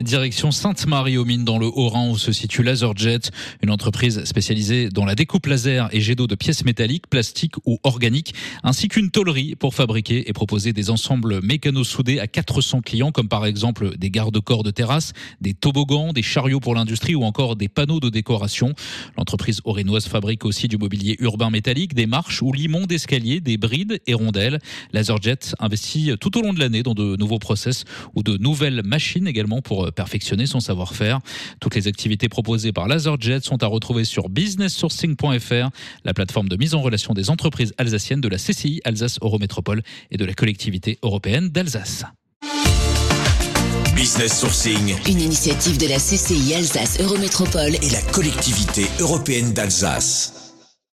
Direction Sainte-Marie aux Mines dans le Haut-Rhin où se situe LaserJet, une entreprise spécialisée dans la découpe laser et jet d'eau de pièces métalliques, plastiques ou organiques, ainsi qu'une tôlerie pour fabriquer et proposer des ensembles mécano-soudés à 400 clients comme par exemple des garde-corps de terrasse, des toboggans, des chariots pour l'industrie ou encore des panneaux de décoration. L'entreprise orinoise fabrique aussi du mobilier urbain métallique, des marches ou limons d'escalier, des brides et rondelles. LaserJet investit tout au long de l'année dans de nouveaux process ou de nouvelles machines également pour perfectionner son savoir-faire. Toutes les activités proposées par LaserJet sont à retrouver sur businesssourcing.fr, la plateforme de mise en relation des entreprises alsaciennes de la CCI Alsace Eurométropole et de la collectivité européenne d'Alsace. Business Sourcing, une initiative de la CCI Alsace Eurométropole et la collectivité européenne d'Alsace.